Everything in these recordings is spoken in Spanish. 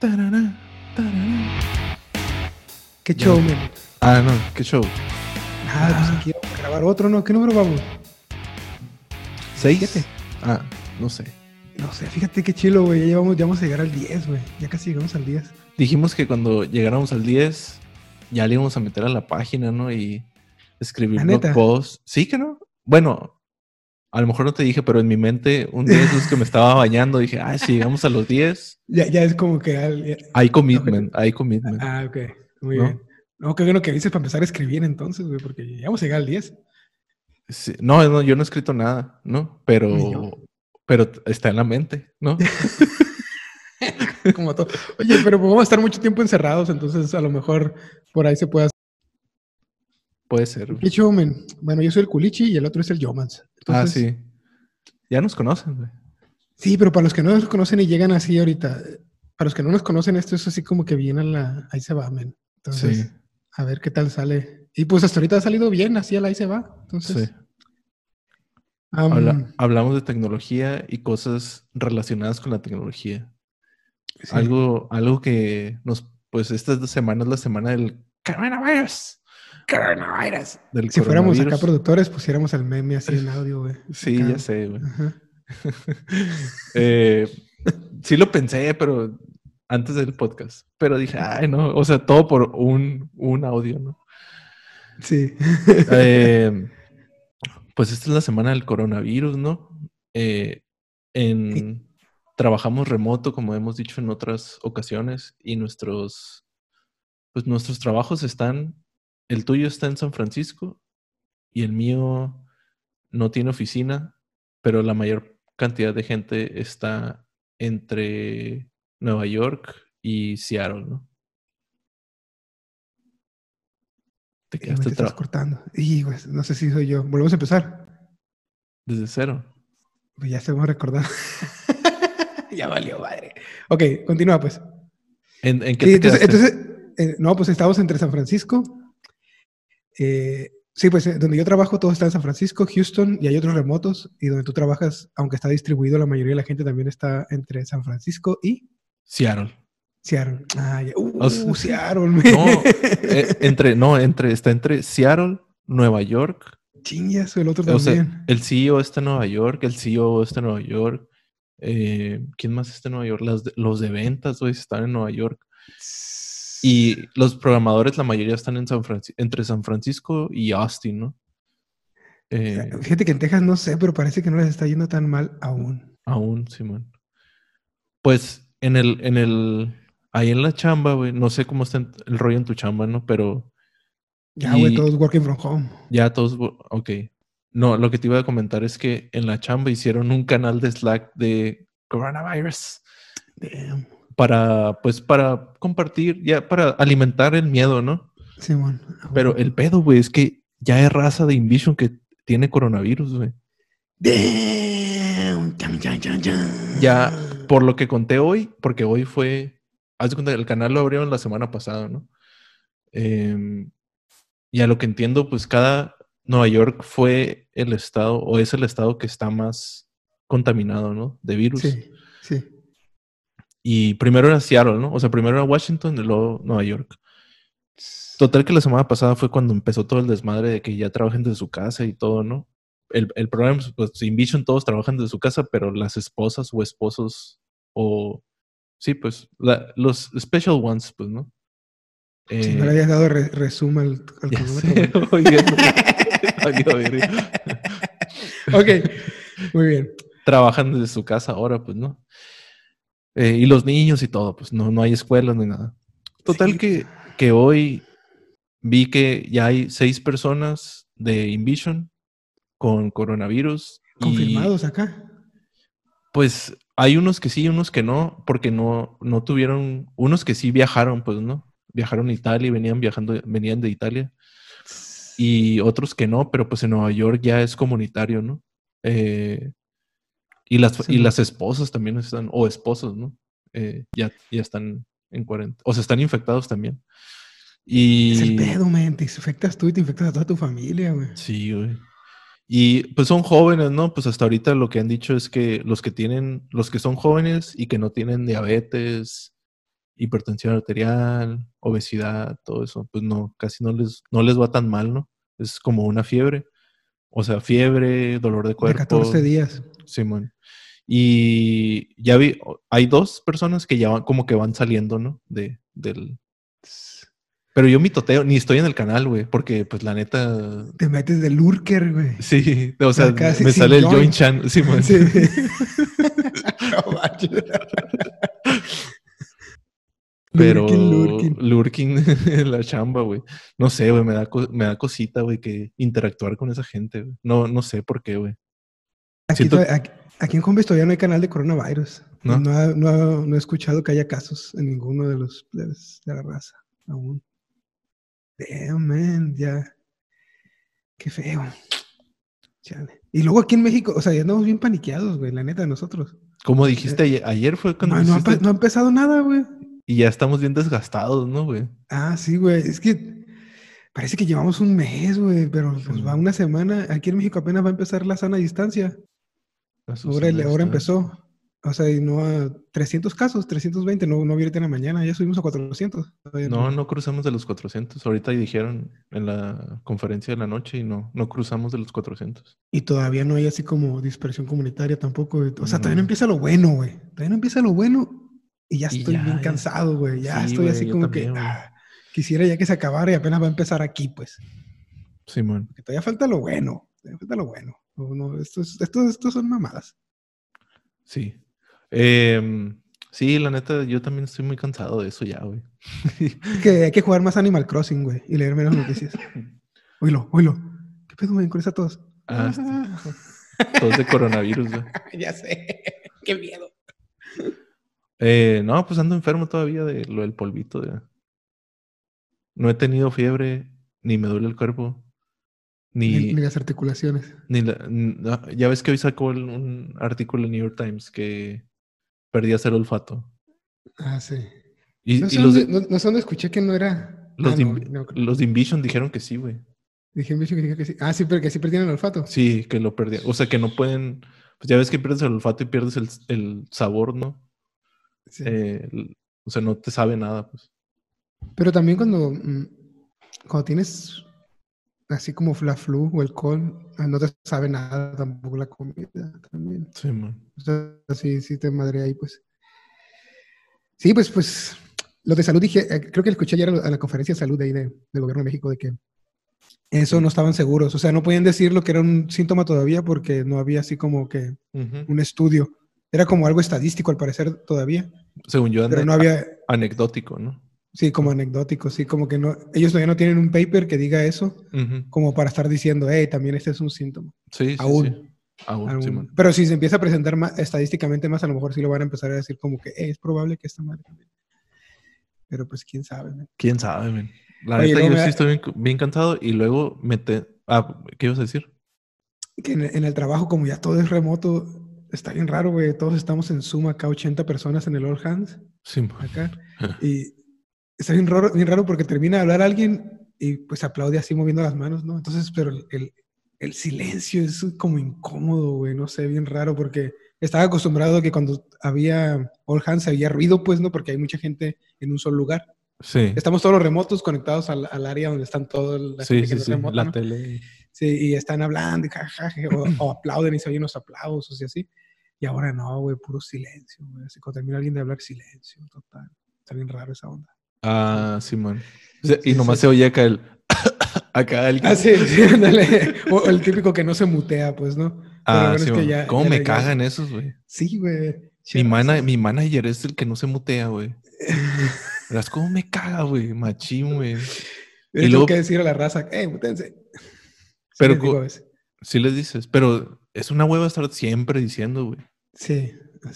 Tarara. Qué show, man. Ah, no, qué show. Ah, pues aquí vamos a grabar otro, ¿no? ¿Qué número vamos? ¿Seis? Siete. Ah, no sé. No sé, fíjate qué chilo, güey. Ya, llevamos, ya vamos a llegar al 10, güey. Ya casi llegamos al 10. Dijimos que cuando llegáramos al 10, ya le íbamos a meter a la página, ¿no? Y escribir ¿La blog neta? post. Sí que no. Bueno, a lo mejor no te dije, pero en mi mente, un día esos que me estaba bañando, dije, ah, si llegamos a los 10, Ya, ya es como que... al- ya- hay commitment, hay commitment. Ah, ok. Muy ¿No? bien. No, qué bueno que dices para empezar a escribir entonces, güey, porque ya vamos a llegar al 10. Sí, No, no, yo no he escrito nada, ¿no? Pero, pero está en la mente, ¿no? Como todo. Oye, pero pues vamos a estar mucho tiempo encerrados, entonces a lo mejor por ahí se puede hacer. Puede ser. ¿Qué show, man? Bueno, yo soy el Culichi y el otro es el Yomans. Ah, sí. Ya nos conocen, güey. Sí, pero para los que no nos conocen y llegan así ahorita, para los que no nos conocen, esto es así como que viene a la. Ahí se va, men. Entonces, Sí, a ver qué tal sale. Y pues hasta ahorita ha salido bien, así el ahí se va. Entonces, sí. am, Habla- hablamos de tecnología y cosas relacionadas con la tecnología. sí. Algo, algo que nos, pues esta semana es la semana del coronavirus. Coronavirus. Del Si fuéramos acá productores, pusiéramos el meme así en audio, güey. Sí, Acá. ya sé, güey. Eh, sí lo pensé, pero antes del podcast. Pero dije, ay, no, o sea, todo por un, un audio, ¿no? Sí. Eh, pues esta es la semana del coronavirus, ¿no? Eh, en, trabajamos remoto, como hemos dicho en otras ocasiones, y nuestros, pues nuestros trabajos están, el tuyo está en San Francisco y el mío no tiene oficina, pero la mayor cantidad de gente está entre Nueva York y Seattle, ¿no? Te me te quedaste estás cortando. Y, no sé si soy yo. Volvemos a empezar. desde cero. Pues ya se me recordar. ya valió, madre. Ok, continúa, pues. ¿En, en qué Sí, te entonces, quedaste? entonces, eh, no, pues estamos entre San Francisco. Eh, sí, pues eh, donde yo trabajo todo está en San Francisco, Houston y hay otros remotos. Y donde tú trabajas, aunque está distribuido, la mayoría de la gente también está entre San Francisco y Seattle. Seattle. Ah, ya. Uh, O sea, Seattle, man. No, eh, entre, no, entre, está entre Seattle, Nueva York. Chingas, el otro O sea, también. el CEO está en Nueva York, el CEO está en Nueva York. eh, ¿Quién más está en Nueva York? Las de- los de ventas, güey, están en Nueva York. Y los programadores, la mayoría están en San Francisco, entre San Francisco y Austin, ¿no? Eh, Fíjate que en Texas no sé, pero parece que no les está yendo tan mal aún. aún, Simón. Pues en el, en el, ahí en la chamba, güey, no sé cómo está el rollo en tu chamba, ¿no? Pero Ya, güey, todos working from home. Ya todos, ok. No, lo que te iba a comentar es que en la chamba hicieron un canal de Slack de coronavirus Damn. Para, pues, para compartir, ya para alimentar el miedo, ¿no? Simón. Pero el pedo, güey, es que ya hay raza de Invision que tiene coronavirus, güey. Ya, por lo que conté hoy, porque hoy fue, haz de cuenta, el canal lo abrieron la semana pasada, ¿no? Em, y a lo que entiendo, pues cada Nueva York fue el estado, o es el estado que está más contaminado, ¿no? De virus. Sí, sí. Y primero era Seattle, ¿no? O sea, primero era Washington y luego Nueva York. Total que la semana pasada fue cuando empezó todo el desmadre de que ya trabajen desde su casa y todo, ¿no? El, el problema es, pues, Invision todos trabajan desde su casa, pero las esposas o esposos o... Sí, pues, la- los special ones, pues, ¿no? Si Eh, no le habías dado re- resumen al, al sé, oye. Ok, muy bien. trabajan desde su casa ahora, pues, ¿no? Eh, y los niños y todo, pues no, no hay escuelas ni nada. Total Sí. que, que hoy vi que ya hay seis personas de Invision con coronavirus. y, Confirmados acá. pues hay unos que sí, unos que no, porque no, no tuvieron, unos que sí viajaron, pues, ¿no? Viajaron a Italia y venían viajando, venían de Italia. Y otros que no, pero pues en Nueva York ya es comunitario, ¿no? Eh, y, las, Sí, y las esposas también están, o esposos, ¿no? Eh, ya, ya están en cuarentena. O sea, están infectados también. Y. Es el pedo, man. Te infectas tú y te infectas a toda tu familia, güey. Sí, güey. Y pues son jóvenes, ¿no? Pues hasta ahorita lo que han dicho es que los que tienen, los que son jóvenes y que no tienen diabetes hipertensión arterial, obesidad, todo eso, pues no, casi no les, no les va tan mal, ¿no? Es como una fiebre. O sea, fiebre, dolor de cuerpo. De 14 días. Simón. Y ya vi, hay dos personas que ya van, como que van saliendo, ¿no? De, del... Pero yo mitoteo, ni estoy en el canal, güey, porque pues la neta... Te metes de lurker, güey. Sí, o sea, me sale el joint chan. Simón. Sí. Pero lurking, lurking. en la chamba, güey. No sé, güey, me da, me da cosita, güey, que interactuar con esa gente. No, no sé por qué, güey. Aquí, aquí, en Hombres todavía no hay canal de coronavirus. ¿No? No, no, no, he escuchado que haya casos en ninguno de los de la raza aún. Damn, man, ya. Qué feo. Y luego aquí en México, o sea, ya andamos bien paniqueados, güey, la neta, de nosotros. Como dijiste ayer, ayer fue cuando. No, no, ha, empezado nada, güey. Y ya estamos bien desgastados, ¿no, güey? Ah, sí, güey. Es que parece que llevamos un mes, güey, pero pues va una semana. Aquí en México apenas va a empezar la sana distancia. Ahora, ahora empezó. O sea, y no a 300 casos, 320, no, no ahorita en la mañana, ya subimos a 400. No, no cruzamos de los 400. Ahorita dijeron en la conferencia de la noche y no, no cruzamos de los 400. Y todavía no hay así como dispersión comunitaria tampoco. O sea, todavía no empieza lo bueno, güey. Todavía no empieza lo bueno y ya estoy bien cansado, güey. Ya estoy así como que ah, quisiera ya que se acabara y apenas va a empezar aquí, pues. Simón. Porque todavía falta lo bueno. Todavía falta lo bueno. Estos, estos, estos son mamadas. Sí. Eh, sí, la neta, yo también estoy muy cansado de eso ya, güey. que hay que jugar más Animal Crossing, güey, y leer menos noticias. oílo, oílo. ¿Qué pedo, güey? Con esa tos. Ah, tos de coronavirus, güey. ya sé. Qué miedo. Eh, no, pues ando enfermo todavía de lo del polvito. De... No he tenido fiebre, ni me duele el cuerpo. Ni, ni, las articulaciones. Ni ya ves que hoy sacó un artículo en New York Times que perdías el olfato. Ah, sí. Y, no, sé los dónde, no, escuché que no era. Los, ah, de, los de Invision dijeron que sí, güey. Dije Invision que, que sí. Ah, sí, pero que sí perdían el olfato. Sí, que lo perdían. O sea, que no pueden. Pues ya ves que pierdes el olfato y pierdes el, el sabor, ¿no? Sí. Eh, o sea, no te sabe nada, pues. Pero también cuando, mm, cuando tienes así como la flu o el col, ah, no te sabe nada tampoco la comida también. Sí, man. O sea, sí, sí te madre ahí, pues. Sí, pues, pues, lo de salud dije, eh, creo que escuché ayer a la conferencia de salud de ahí de, del gobierno de México de que eso no estaban seguros, o sea, no podían decir lo que era un síntoma todavía porque no había así como que un estudio. Era como algo estadístico al parecer todavía. Según yo, pero no había anecdótico, ¿no? Sí, como anecdótico, sí, como que no, ellos todavía no tienen un paper que diga eso, como para estar diciendo, hey, también este es un síntoma. Sí, sí aún. Sí. Aún, Pero si se empieza a presentar más, estadísticamente más, a lo mejor sí lo van a empezar a decir como que es probable que esta madre también. Pero pues quién sabe, Quién sabe, man. La neta, yo sí estoy bien, cansado y luego mete. Ah, ¿qué ibas a decir? Que en, el trabajo, como ya todo es remoto, está bien raro, güey. Todos estamos en Zoom acá, 80 personas en el All Hands. Sí, acá. y está bien raro, bien raro porque termina de hablar alguien y pues aplaude así moviendo las manos, ¿no? Entonces, pero el, el, silencio es como incómodo, güey, no sé, bien raro porque estaba acostumbrado a que cuando había all hands había ruido, pues, ¿no? Porque hay mucha gente en un solo lugar. Sí. Estamos todos los remotos conectados al, al área donde están todos la sí, sí, sí. la tele. Sí, y están hablando y jajaja, o, aplauden y se oyen los aplausos y así. Y ahora no, güey, puro silencio, güey. Así cuando termina alguien de hablar, silencio, total. Está bien raro esa onda. Ah, Simón. y nomás se oye acá el. acá el. Ah, sí, sí, ándale. O el típico que no se mutea, pues, ¿no? Ah, sí, ¿Cómo me cagan esos, güey? Sí, güey. Mi, mana, mi manager es el que no se mutea, güey. Verás cómo me caga, güey. Machín, güey. Y luego que decir a la raza, eh, mutense. pero sí les dices, pero es una hueva estar siempre diciendo, güey. Sí.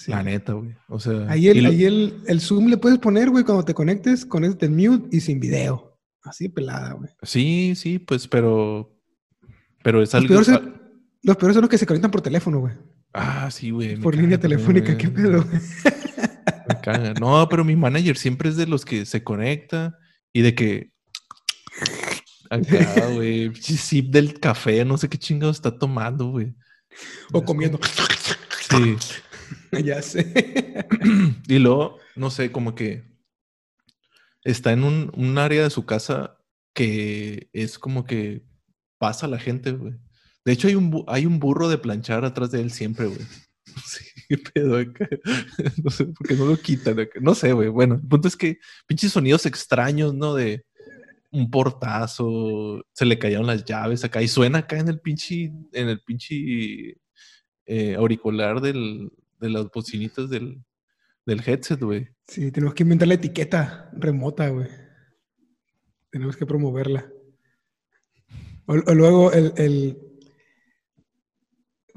La neta, güey. O sea. Ahí, el, ahí el, el, Zoom le puedes poner, güey, cuando te conectes, con este mute y sin video. Así pelada, güey. Sí, sí, pues, pero. Pero es algo. Los peores, los peores son los que se conectan por teléfono, güey. Ah, sí, güey. Por línea telefónica, qué pedo, Me caga. No, pero mi manager siempre es de los que se conecta y de que. Acá, güey. Sip del café, no sé qué chingado está tomando, güey. O comiendo. Sí. ya sé. y luego, no sé, como que está en un, un área de su casa que es como que pasa la gente, güey. De hecho, hay un, hay un burro de planchar atrás de él siempre, güey. Sí, qué pedo acá. No sé por qué no lo quitan. No sé, güey. Bueno, el punto es que pinches sonidos extraños, ¿no? De un portazo, se le cayeron las llaves acá y suena acá en el pinche, en el pinche eh, auricular del, de las bocinitas del, del headset, güey. Sí, tenemos que inventar la etiqueta remota, güey. Tenemos que promoverla. O, o luego el, el-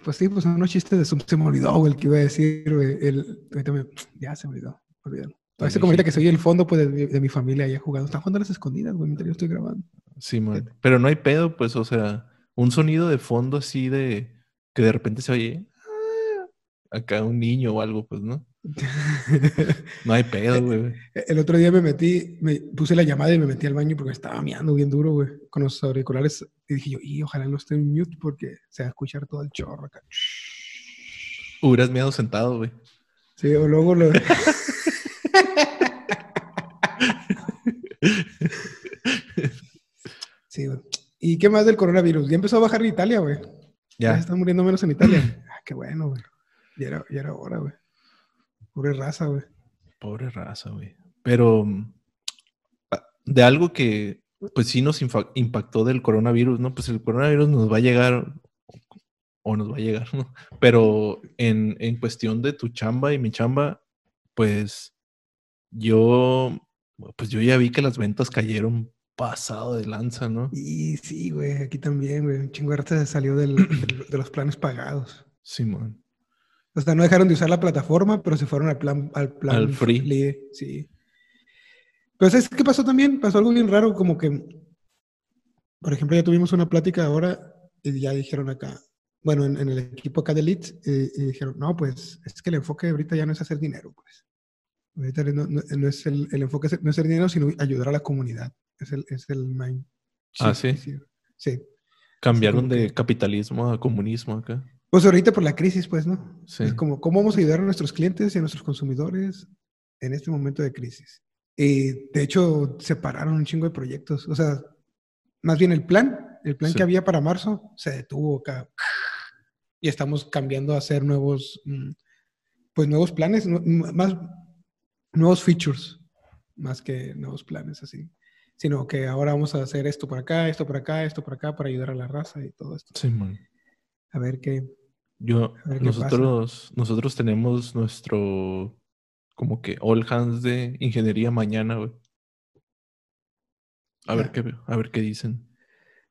Pues sí, pues unos chistes de Zoom se me olvidó, güey, el que iba a decir, güey. El... Ya se me olvidó, olvídalo. Parece como ahorita que soy el fondo pues, de, mi- de mi familia ahí jugando. Están jugando a las escondidas, güey, mientras yo estoy grabando. Sí, man. Pero no hay pedo, pues, o sea, un sonido de fondo así de que de repente se oye acá un niño o algo, pues, ¿no? No hay pedo, güey. El otro día me metí, me puse la llamada y me metí al baño porque me estaba meando bien duro, güey, con los auriculares. Y dije yo, y ojalá no esté en mute porque se va a escuchar todo el chorro acá. Hubieras miedo sentado, güey. Sí, o luego lo... Sí, güey. ¿Y qué más del coronavirus? Ya empezó a bajar en Italia, güey. Ya Ya. están muriendo menos en Italia. Ah, qué bueno, güey. Ya era, ya era hora, güey. Pobre raza, güey. Pobre raza, güey. Pero mm, ah, de algo que pues sí nos impactó del coronavirus, ¿no? Pues el coronavirus nos va a llegar o nos va a llegar, ¿no? Pero en, en cuestión de tu chamba y mi chamba, pues yo, pues yo ya vi que las ventas cayeron pasado de lanza, ¿no? Y sí, güey, aquí también, güey. Un chingo de salió del- del- de los planes pagados. Simón. O sea, no dejaron de usar la plataforma, pero se fueron al plan, al plan Al free. Sí. Pero ¿sabes qué pasó también? Pasó algo bien raro, como que, por ejemplo, ya tuvimos una plática ahora y ya dijeron acá, bueno, en, en el equipo acá de Leeds, eh, y dijeron, no, pues es que el enfoque ahorita ya no es hacer dinero, pues. Ahorita no, no- no es el, el enfoque, no es hacer dinero, sino ayudar a la comunidad. Es el, es el mind. Ah, shift, ¿sí? Sí. Cambiaron de que- capitalismo a comunismo acá. Pues ahorita por la crisis, pues, ¿no? Sí. Es como, ¿cómo vamos a ayudar a nuestros clientes y a nuestros consumidores en este momento de crisis? Y de hecho, separaron un chingo de proyectos. O sea, más bien el plan, el plan Sí. que había para marzo, se detuvo acá. Y estamos cambiando a hacer nuevos, mm, pues nuevos planes, más nuevos features, más que nuevos planes así. Sino que ahora vamos a hacer esto por acá, esto por acá, esto por acá, para ayudar a la raza y todo esto. Simón. A ver qué. Yo, nosotros, nosotros tenemos nuestro como que all hands de ingeniería mañana, güey. A ver qué, a ver qué dicen.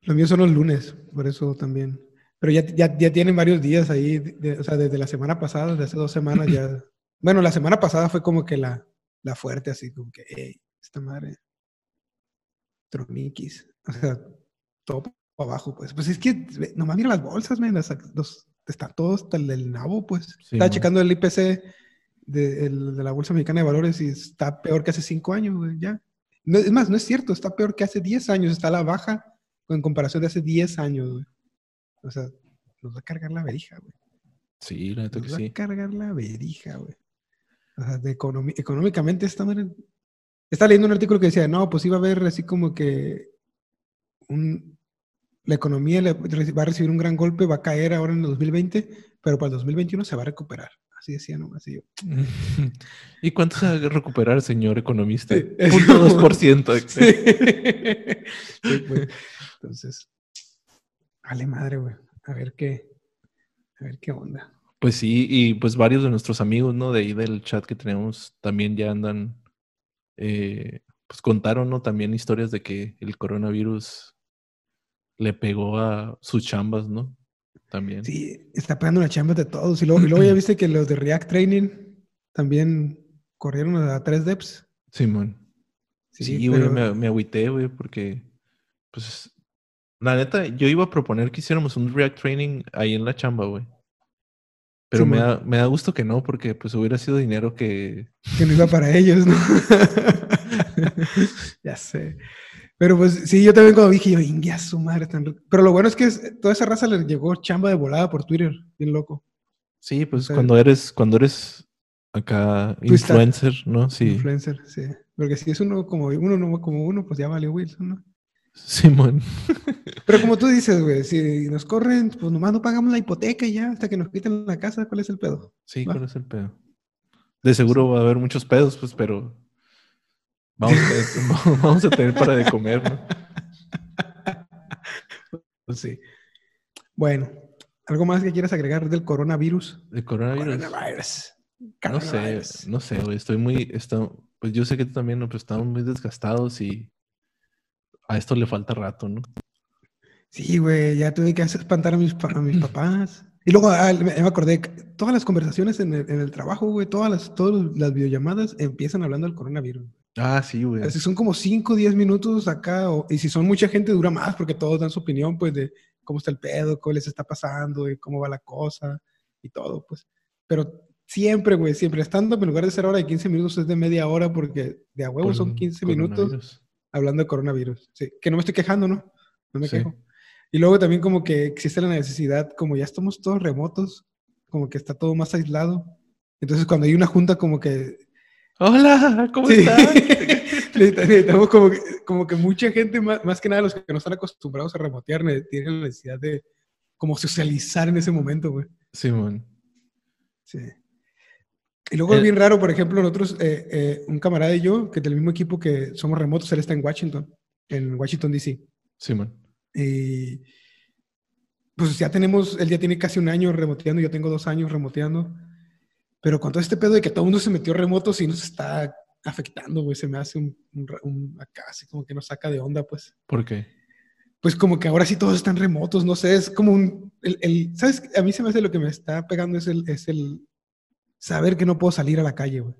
Los míos son los lunes, por eso también. Pero ya, ya, ya tienen varios días ahí, de- o sea, desde la semana pasada, desde hace dos semanas ya. Bueno, la semana pasada fue como que la, la fuerte, así como que, hey, esta madre, troniquis. O sea, todo para abajo, pues. Pues es que, nomás mira las bolsas, man, las, los, está todo hasta el del nabo, pues. Sí, Estaba man. checando el IPC de, el- de la Bolsa Mexicana de Valores y está peor que hace cinco años, güey, ya. No, es más, no es cierto, está peor que hace 10 años, está a la baja en comparación de hace 10 años, güey. O sea, nos va a cargar la verija, güey. Sí, la neta Nos que va sí. a cargar la verija, güey. O sea, de económicamente está Estaba leyendo un artículo que decía, no, pues iba a haber así como que un- la economía va a recibir un gran golpe, va a caer ahora en el 2020, pero para el 2021 se va a recuperar. Así decía, ¿no? Así yo. ¿Y cuánto se va a recuperar, señor economista? Sí, Punto como- dos por ciento. Sí. Sí, pues. Entonces, vale madre, güey. A ver qué, a ver qué onda. Pues sí, y pues varios de nuestros amigos, ¿no? De ahí del chat que tenemos también ya andan, eh, pues contaron, ¿no? También historias de que el coronavirus le pegó a sus chambas, ¿no? También. Sí, está pegando una chamba de todos. Y luego, y luego ya viste que los de React Training también corrieron a 3 Deps. Simón. Sí, güey, pero- me, me agüité, güey, porque, pues, la neta, yo iba a proponer que hiciéramos un React Training ahí en la chamba, güey. Pero me da, me da gusto que no, porque pues hubiera sido dinero que... que no iba para ellos, ¿no? ya sé. Pero pues sí, yo también cuando dije, yo, ingue su madre. tan rico". Pero lo bueno es que es- toda esa raza le llegó chamba de volada por Twitter, bien loco. Sí, pues sea, cuando eres, cuando eres acá influencer, ¿no? Sí. Influencer, sí. Porque si es uno como uno, no como uno, pues ya vale Wilson, ¿no? Simón. Pero como tú dices, güey, si nos corren, pues nomás no pagamos la hipoteca y ya, hasta que nos quiten la casa, ¿cuál es el pedo? Sí, Va. ¿cuál es el pedo? De seguro va a haber muchos pedos, pues, pero vamos a, vamos a tener para de comer, ¿no? Pues sí. Bueno, ¿algo más que quieras agregar del coronavirus? El coronavirus. Coronavirus. No sé, no sé, güey. Estoy muy. está- pues yo sé que tú también, ¿no? Pues estamos muy desgastados y a esto le falta rato, ¿no? Sí, güey, ya tuve que espantar a mis, a mis papás. Y luego ah, me, acordé, todas las conversaciones en el, en el trabajo, güey, todas las, todas las videollamadas empiezan hablando del coronavirus. Ah, sí, güey. Así son como 5 o 10 minutos acá, o- y si son mucha gente dura más porque todos dan su opinión, pues, de cómo está el pedo, qué les está pasando, y cómo va la cosa, y todo, pues. Pero siempre, güey, siempre estando en lugar de ser hora de 15 minutos es de media hora porque de a huevo Por son el 15 minutos hablando de coronavirus. Sí, que no me estoy quejando, ¿no? No me Sí. quejo. Y luego también como que existe la necesidad, como ya estamos todos remotos, como que está todo más aislado. Entonces cuando hay una junta como que... Hola, ¿cómo Sí. están? Necesita- Necesitamos como que, como que mucha gente, más, más que nada los que no están acostumbrados a remotear, ne- tienen la necesidad de como socializar en ese momento, güey. Simón. Sí. Y luego es El- bien raro, por ejemplo, nosotros, eh, eh, un camarada y yo, que del mismo equipo que somos remotos, él está en Washington, en Washington, D.C. Simón. Y pues ya tenemos, él ya tiene casi un año remoteando, yo tengo dos años remoteando. Pero con todo este pedo de que todo el mundo se metió remoto, sí nos está afectando, güey. Se me hace un, un, un- acá, así como que nos saca de onda, pues. ¿Por qué? Pues como que ahora sí todos están remotos, no sé, es como un, el, el- ¿sabes? A mí se me hace lo que me está pegando es el, es el saber que no puedo salir a la calle, güey.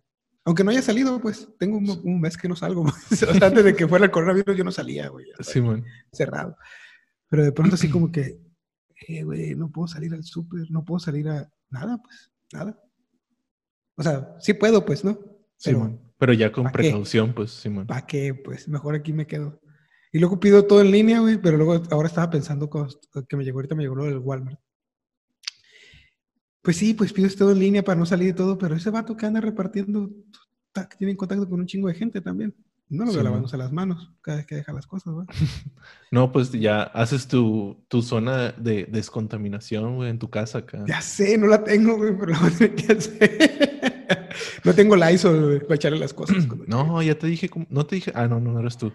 Aunque no haya salido, pues tengo un, un mes que no salgo. pues. O sea, antes de que fuera el coronavirus yo no salía, güey. Simón. cerrado. Pero de pronto así como que, eh, güey, no puedo salir al súper, no puedo salir a nada, pues, nada. O sea, sí puedo, pues, ¿no? Pero, Simón. Pero ya con precaución, pues, Simón. ¿para qué? Pues, mejor aquí me quedo. Y luego pido todo en línea, güey, pero luego ahora estaba pensando que me llegó, ahorita me llegó lo del Walmart. Pues sí, pues pido todo en línea para no salir de todo, pero ese vato que anda repartiendo, tiene contacto con un chingo de gente también. No lo Sí, veo man. lavándose las manos cada vez que deja las cosas, güey. No, pues ya haces tu, tu zona de descontaminación, güey, en tu casa acá. Ya sé, no la tengo, güey, pero la voy a tener que hacer. no tengo Lysol, güey, para echarle las cosas. cuando No, ya te dije, no te dije, ah, no, no, no eres tú.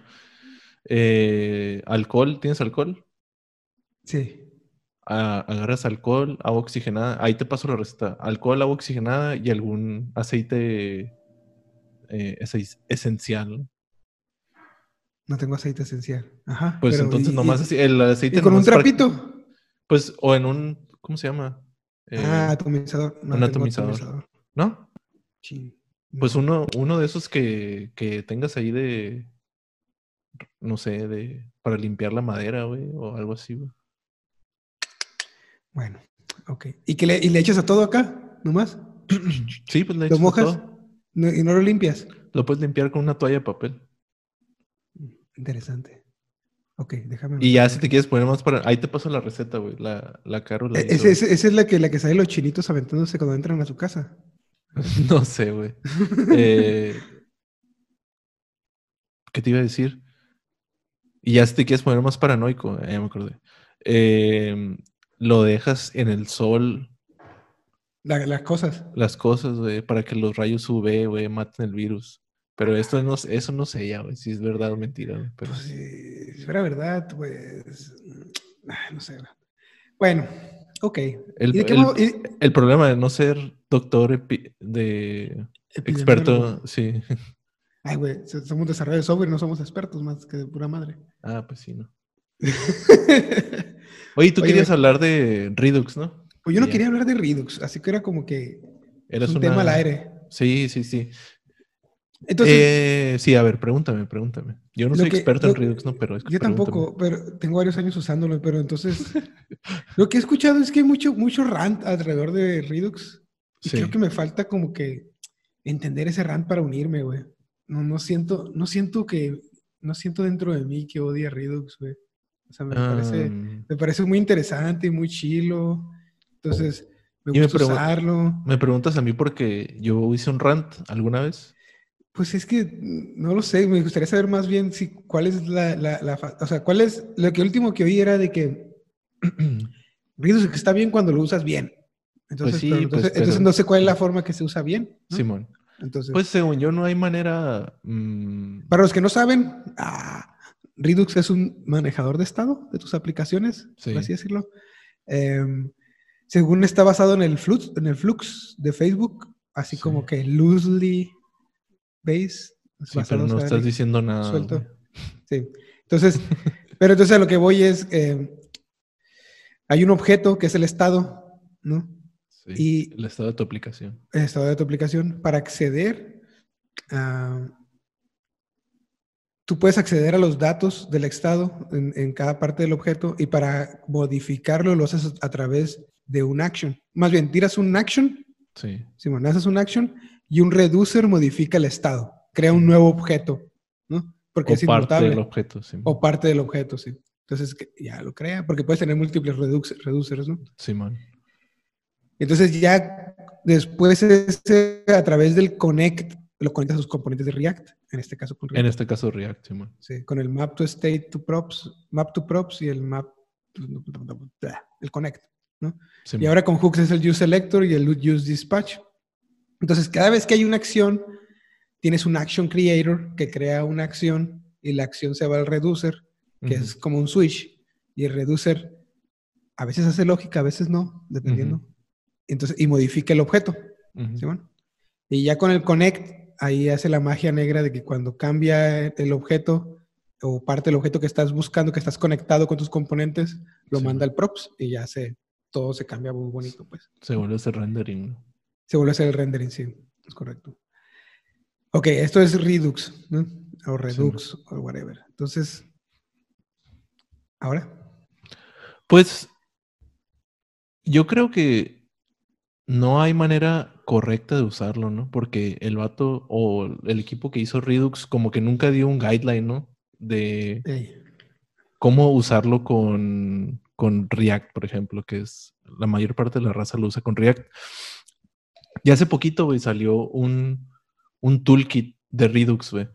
Eh, alcohol, ¿tienes alcohol? Sí. Ah, agarras alcohol, agua oxigenada, ahí te paso la receta. Alcohol, agua oxigenada y algún aceite eh, ese- esencial. ¿no? Tengo aceite esencial. Ajá. Pues pero entonces y- nomás así, el aceite ¿Y con un para- trapito? pues, o en un, ¿cómo se llama? Eh, ah, atomizador. No, un tengo atomizador. ¿No? Pues No. uno, uno de esos que, que tengas ahí de, no sé, de, para limpiar la madera, güey, o algo así, güey. Bueno, ok. ¿Y, que le, ¿Y le echas a todo acá? ¿Nomás? Sí, pues le ¿Lo echas a mojas? todo. No- ¿Y no lo limpias? Lo puedes limpiar con una toalla de papel. Interesante. Ok, déjame. Y ya si te quieres poner más para... Ahí te paso la receta, güey. La, la E- hizo. esa es la que, la que sale los chinitos aventándose cuando entran a su casa. No sé, güey. Eh, ¿Qué te iba a decir? Y ya si te quieres poner más paranoico, eh, ya me acordé. Eh, lo dejas en el sol, La- las cosas. las cosas, güey, para que los rayos UV, güey, maten el virus. Pero esto no, eso no sé ya, güey, si es verdad o mentira. Pero Pues si fuera verdad, pues. ah, No sé. Bueno, ok. el, ¿Y de qué el- problema de no ser doctor epi- de experto, sí. Ay, güey, so- somos desarrollo de software, no somos expertos más que de pura madre. Ah, pues sí, ¿no? Oye, tú Oye, querías hablar de Redux, ¿no? Pues yo no quería hablar de Redux, así que era como que Eras un una- tema al aire. Sí, sí, sí. Entonces, Eh, sí, a ver, pregúntame, pregúntame. Yo no soy que- experto lo- en Redux, ¿no? Pero es que yo tampoco, pero tengo varios años usándolo, pero entonces lo que he escuchado es que hay mucho, mucho rant alrededor de Redux y Sí. creo que me falta como que entender ese rant para unirme, güey. No, no siento, no siento que, no siento dentro de mí que odie Redux, güey. O sea, me parece, Am, me parece muy interesante y muy chilo. Entonces, me me gusta pregun- usarlo. me preguntas a mí porque yo hice un rant alguna vez. Pues es que no lo sé, me gustaría saber más bien si cuál es la, la, la o sea, cuál es, lo que último que oí era de que Redux está bien cuando lo usas bien. Entonces, Pues sí, pero pues, entonces, pero- no sé cuál es la forma que se usa bien. ¿no? Simón. Entonces, Pues según yo no hay manera... mm, para los que no saben, ah, Redux es un manejador de estado de tus aplicaciones, Sí. por así decirlo. Em, según está basado en el Flux, en el Flux de Facebook, así Sí. como que loosely based. sí, pero no estás diciendo nada. suelto. Sí. Entonces, pero entonces a lo que voy es, eh, hay un objeto que es el estado, ¿no? Sí, Y- el estado de tu aplicación. El estado de tu aplicación. Para acceder a... Tú puedes acceder a los datos del estado en, en cada parte del objeto y para modificarlo lo haces a través de un action. Más bien, tiras un action, Sí. Simón, haces un action y un reducer modifica el estado, crea un nuevo objeto, ¿no? Porque O es parte inmutable. del objeto. O parte del objeto, sí. Entonces ya lo crea, porque puedes tener múltiples reducers, ¿no? Simón. Entonces ya después ese, a través del connect lo conectas a sus componentes de React, en este caso con En React. este caso React, Simón. Sí, con el map to state to props, map to props y el map el connect, ¿no? Y ahora con hooks es el use selector y el use dispatch. Entonces, cada vez que hay una acción, tienes un action creator que crea una acción y la acción se va al reducer, que es como un switch. Y el reducer a veces hace lógica, a veces no, dependiendo. Entonces, y modifica el objeto. Ujú. ¿sí, bueno? Y ya con el connect, ahí hace la magia negra de que cuando cambia el objeto o parte del objeto que estás buscando, que estás conectado con tus componentes, lo Sí. manda al props y ya se, todo se cambia muy bonito, pues. Se vuelve hacer rendering. Se vuelve a hacer el rendering, sí, es correcto. Ok, esto es Redux, ¿no? O Redux, o whatever. Entonces, ahora, Pues yo creo que no hay manera correcta de usarlo, ¿no? Porque el vato o el equipo que hizo Redux como que nunca dio un guideline, ¿no? De ey, cómo usarlo con, con React, por ejemplo, que es la mayor parte de la raza lo usa con React. Y hace poquito, güey, salió un, un toolkit de Redux, güey.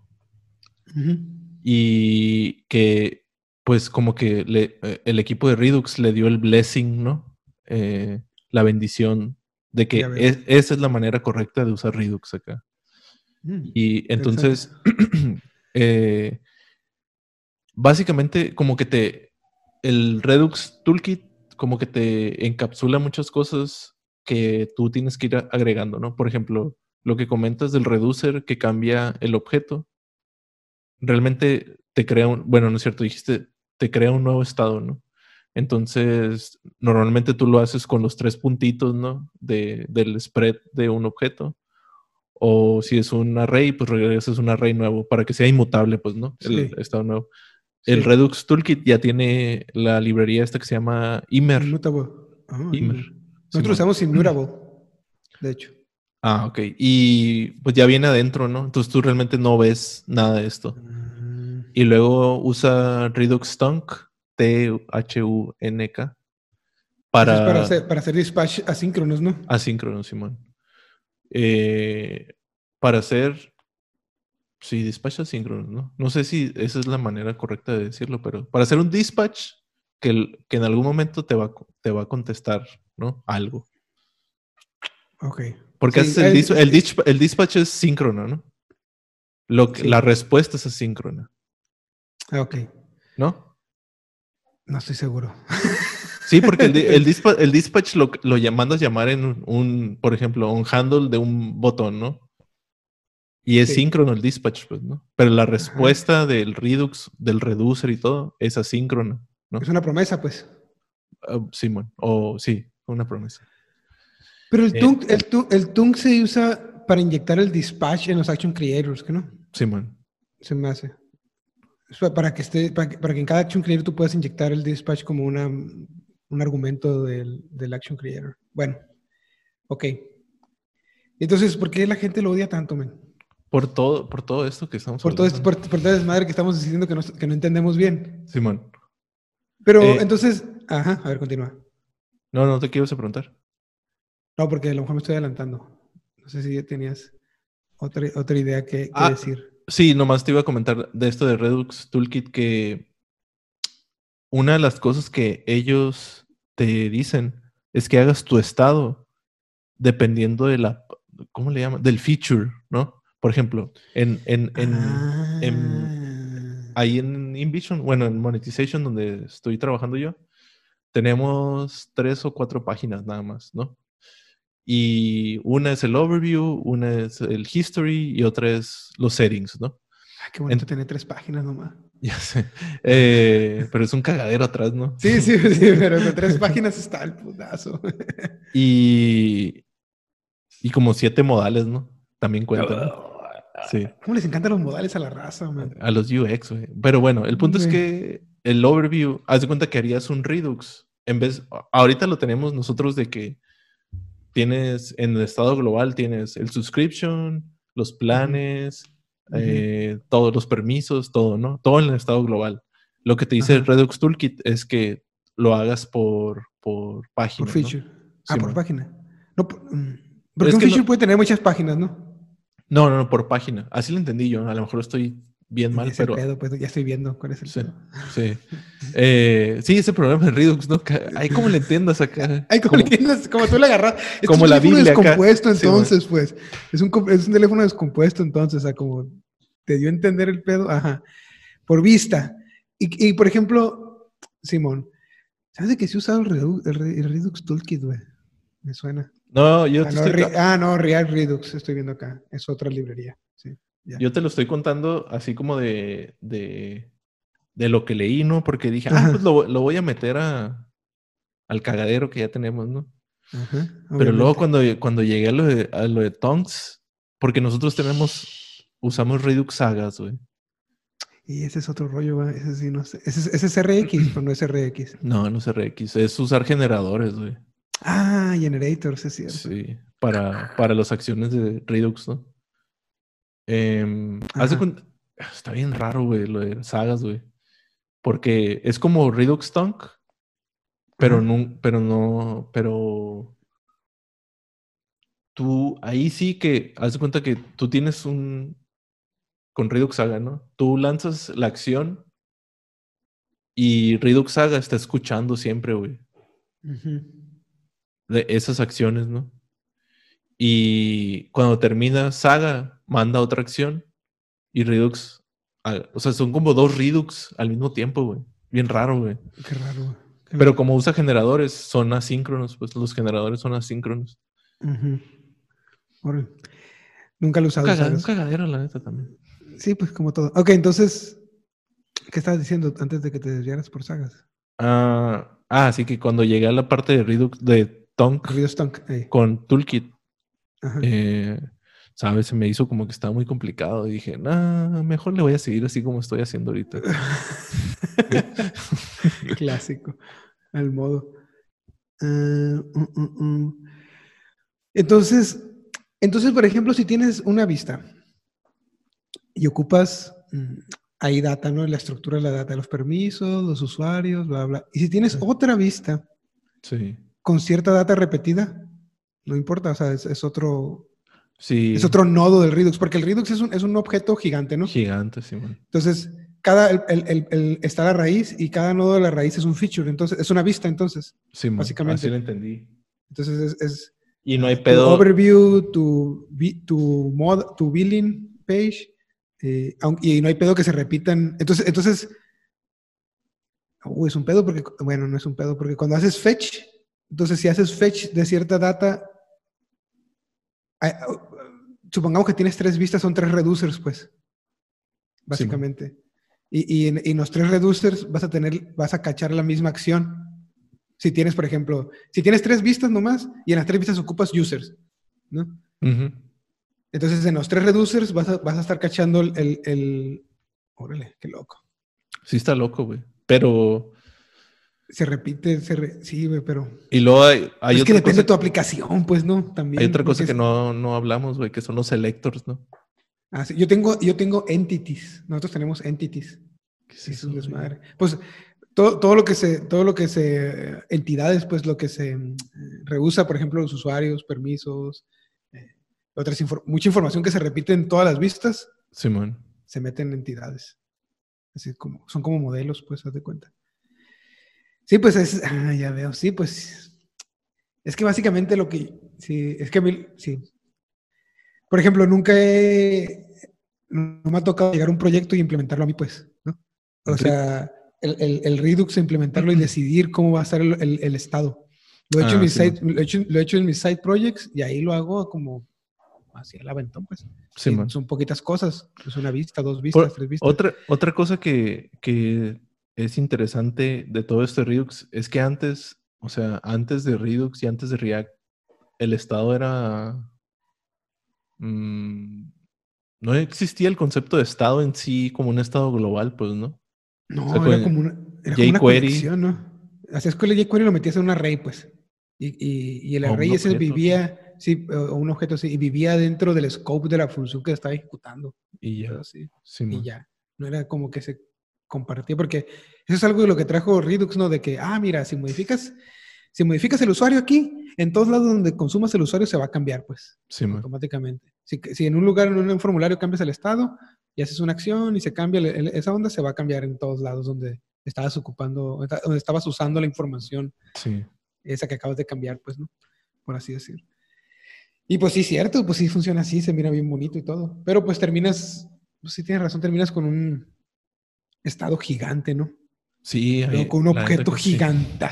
y que pues como que le- eh, el equipo de Redux le dio el blessing, ¿no? Eh, la bendición de que es- esa es la manera correcta de usar Redux acá. mm, Y entonces, eh, básicamente como que te, el Redux Toolkit como que te encapsula muchas cosas que tú tienes que ir agregando, ¿no? Por ejemplo, lo que comentas del reducer que cambia el objeto, realmente te crea un, bueno, no es cierto, dijiste, te crea un nuevo estado, ¿no? Entonces, normalmente tú lo haces con los tres puntitos, ¿no? De, del spread de un objeto. O si es un array, pues regresas un array nuevo para que sea inmutable, pues, ¿no? El Sí. estado nuevo. El. Redux Toolkit ya tiene la librería esta que se llama Immer. Immutable. Ah, Immer. Nosotros usamos Immutable, de hecho. Ah, ok. Y pues ya viene adentro, ¿no? Entonces tú realmente no ves nada de esto. Mm, Y luego usa Redux Tunk, T-H-U-N-K, para, es para, hacer, para hacer dispatch asíncronos, ¿no? asíncrono, Simón. Eh, para hacer, sí, dispatch asíncrono, ¿no? No sé si esa es la manera correcta de decirlo, pero para hacer un dispatch que, que en algún momento te va, te va a contestar, ¿no? Algo. Ok. Porque Sí, el, dis- el, dis- el dispatch es síncrono, ¿no? Lo que, Sí. La respuesta es asíncrona, Ok. ¿no? No estoy seguro. Sí, porque el, el, dispa- el dispatch lo, lo mandas llamar en un, un, por ejemplo, un handle de un botón, ¿no? Y es Sí. síncrono el dispatch, pues, ¿no? Pero la respuesta del Redux, del reducer y todo, es asíncrona, ¿no? Es una promesa, pues. Ah, Simón, o sí, una promesa. Pero el Eh. tunk, el, tunk, el tunk se usa para inyectar el dispatch en los action creators, ¿que no? Simón. Se me hace. Para que esté, para que, para que en cada action creator tú puedas inyectar el dispatch como una, un argumento del, del action creator. Bueno, ok. Entonces, ¿por qué la gente lo odia tanto, men? Por todo, por todo esto que estamos Por todo, esto, por, por toda desmadre que estamos diciendo que no, que no entendemos bien. Simón. Pero Eh. entonces, ajá, a ver, continúa. No, no te quiero preguntar. No, porque a lo mejor me estoy adelantando. No sé si ya tenías. otra, otra idea que, que Ah, decir. Sí, nomás te iba a comentar de esto de Redux Toolkit que una de las cosas que ellos te dicen es que hagas tu estado dependiendo de la, ¿cómo le llaman? Del feature, ¿no? Por ejemplo, en, en, en, Ah. ahí en InVision, bueno, en Monetization, donde estoy trabajando yo, tenemos tres o cuatro páginas nada más, ¿no? Y una es el overview, una es el history y otra es los settings, ¿no? Ay, qué bonito en- tener tres páginas nomás. Ya sé. Eh, pero es un cagadero atrás, ¿no? Sí, sí, sí, pero con tres páginas está el putazo. Y, y como siete modales, ¿no? También cuentan. ¿no? Sí. ¿Cómo les encantan los modales a la raza, man? A los UX, güey. Pero bueno, el punto es que el overview, haz de cuenta que harías un Redux. En vez, ahorita lo tenemos nosotros de que tienes en el estado global, tienes el subscription, los planes, Ujú. eh, todos los permisos, todo, ¿no? Todo en el estado global. Lo que te dice el Ajá. Redux Toolkit es que lo hagas por, por página. Por ¿no? feature. ah, Sí, por man. página. No, por- mm. porque Es un feature no- puede tener muchas páginas, ¿no? No, no, no, por página. Así lo entendí yo. A lo mejor estoy bien mal, pero. pedo, pues ya estoy viendo cuál es el Sí, pedo. sí. Eh, sí, ese programa de Redux, ¿no? Ay, ¿cómo le entiendas acá? Ay, como, Como- le entiendes, como tú le agarras. Es como un la teléfono Biblia acá. descompuesto, Sí, entonces, pues. Es un, es un teléfono descompuesto, entonces, o sea, como te dio a entender el pedo. Ajá. Por vista. Y, y, por ejemplo, Simón, ¿sabes de que sí usado el, Redu- el Re- el Redux Toolkit, güey? Me suena. No, yo Ah te, no, estoy ah, no, Real Redux, estoy viendo acá. Es otra librería. Sí. Yo te lo estoy contando así como de, de, de lo que leí, ¿no? Porque dije, ah, pues lo, lo voy a meter a, al cagadero que ya tenemos, ¿no? Ajá, Pero luego cuando, cuando llegué a lo de, a lo de Tonks, porque nosotros tenemos, usamos Redux Sagas, güey. Y ese es otro rollo, güey. Ese sí, no sé. Ese, es- ese es RX, pero no es RX. No, no es RX, es usar generadores, güey. Ah, Generators, es cierto. Sí, para, para las acciones de Redux, ¿no? Em, haz de Ajá. cuen- Está bien raro, güey, lo de sagas, güey. Porque es como Redux Tonk, pero no, pero no, pero tú ahí sí que haz de cuenta que tú tienes un con Redux Saga, ¿no? Tú lanzas la acción y Redux Saga está escuchando siempre, güey de esas acciones, ¿no? Y cuando termina Saga, manda otra acción y Redux, o sea, son como dos Redux al mismo tiempo, güey. Bien raro, güey. Qué raro, güey. Qué Pero como usa generadores, son asíncronos, pues los generadores son asíncronos. Ujú. Órale. Nunca lo he Un, un cagadero, la neta, también. Sí, pues como todo. Ok, entonces, ¿qué estabas diciendo antes de que te desviaras por sagas? Ah, ah, así que cuando llegué a la parte de Redux, de Tonk Stunk. eh, con Toolkit. Eh, ¿sabes? Se me hizo como que estaba muy complicado. Y dije, nah, mejor le voy a seguir así como estoy haciendo ahorita. Clásico. Al modo. Ah, mm, mm, mm. Entonces, entonces, por ejemplo, si tienes una vista y ocupas mm, ahí data, ¿no? La estructura de la data, los permisos, los usuarios, bla, bla. Y si tienes Sí. otra vista Sí. con cierta data repetida, no importa, o sea, es, es otro, Sí. es otro nodo del Redux, porque el Redux es un, es un objeto gigante, ¿no? Gigante, sí, man. Entonces, cada, el, el- el- está la raíz y cada nodo de la raíz es un feature, entonces es una vista, entonces. Sí, man. Básicamente. Así lo entendí. Entonces es, es Y no hay tu pedo. overview, tu, tu, mod, tu billing page, eh, y no hay pedo que se repitan. Entonces, entonces, uh, es un pedo porque, bueno, no es un pedo, porque cuando haces fetch, entonces si haces fetch de cierta data, supongamos que tienes tres vistas, son tres reducers, pues, básicamente. y, y en, y en los tres reducers vas a tener, vas a cachar la misma acción. Si tienes, por ejemplo, si tienes tres vistas nomás y en las tres vistas ocupas users, ¿no? Ujú. Entonces en los tres reducers vas a, vas a estar cachando el, el, el- Órale, qué loco. Sí está loco, güey. Pero... Se repite, se re- sí, güey, pero... Y luego hay, hay es que depende de tu aplicación, pues, ¿no? También. hay otra cosa que no, no hablamos, güey, que son los selectors, ¿no? Ah, sí, Yo tengo, yo tengo entities. Nosotros tenemos entities. ¿Qué es eso, desmadre. Pues todo, todo lo que se, todo lo que se, entidades, pues lo que se mm, rehúsa, por ejemplo, los usuarios, permisos, eh, otras infor- mucha información que se repite en todas las vistas, Simón. se meten en entidades. Así como, son como modelos, pues, haz de cuenta. Sí, pues es, ah, ya veo, sí, pues, es que básicamente lo que, sí, es que a mí, sí. Por ejemplo, nunca he, no me ha tocado llegar a un proyecto y implementarlo a mí, pues, ¿no? O sea, el, el, el Redux, implementarlo y decidir cómo va a estar el, el- el estado. Lo he, hecho en Ah, mis sí, side, lo, he hecho, lo he hecho en mis side projects y ahí lo hago como así al aventón, pues. Sí, son poquitas cosas. Es una vista, dos vistas, Por- tres vistas. Otra, otra cosa que, que es interesante de todo este Redux es que antes, o sea, antes de Redux y antes de React, el estado era... mm, no existía el concepto de estado en sí como un estado global, pues, ¿no? No, O sea, era como una, era como una jQuery. conexión, ¿no? Hacías con el jQuery y lo metías en un array, pues. Y, y, y el array ese objeto. vivía, sí, o un objeto así, y vivía dentro del scope de la función que estaba ejecutando. Y ya, sí, y ya. No era como que se compartía, porque eso es algo de lo que trajo Redux, ¿no? De que, ah, mira, si modificas, si modificas el usuario aquí, en todos lados donde consumas el usuario se va a cambiar, pues Simón. automáticamente. Si, si en un lugar, en un formulario cambias el estado y haces una acción y se cambia el- el- esa onda, se va a cambiar en todos lados donde estabas ocupando, donde estabas usando la información Sí. esa que acabas de cambiar, pues, ¿no? Por así decir. Y pues sí, cierto, pues sí funciona así, se mira bien bonito y todo. Pero pues terminas, pues sí tienes razón, terminas con un estado gigante, ¿no? Sí, ahí- con un objeto sí. gigante.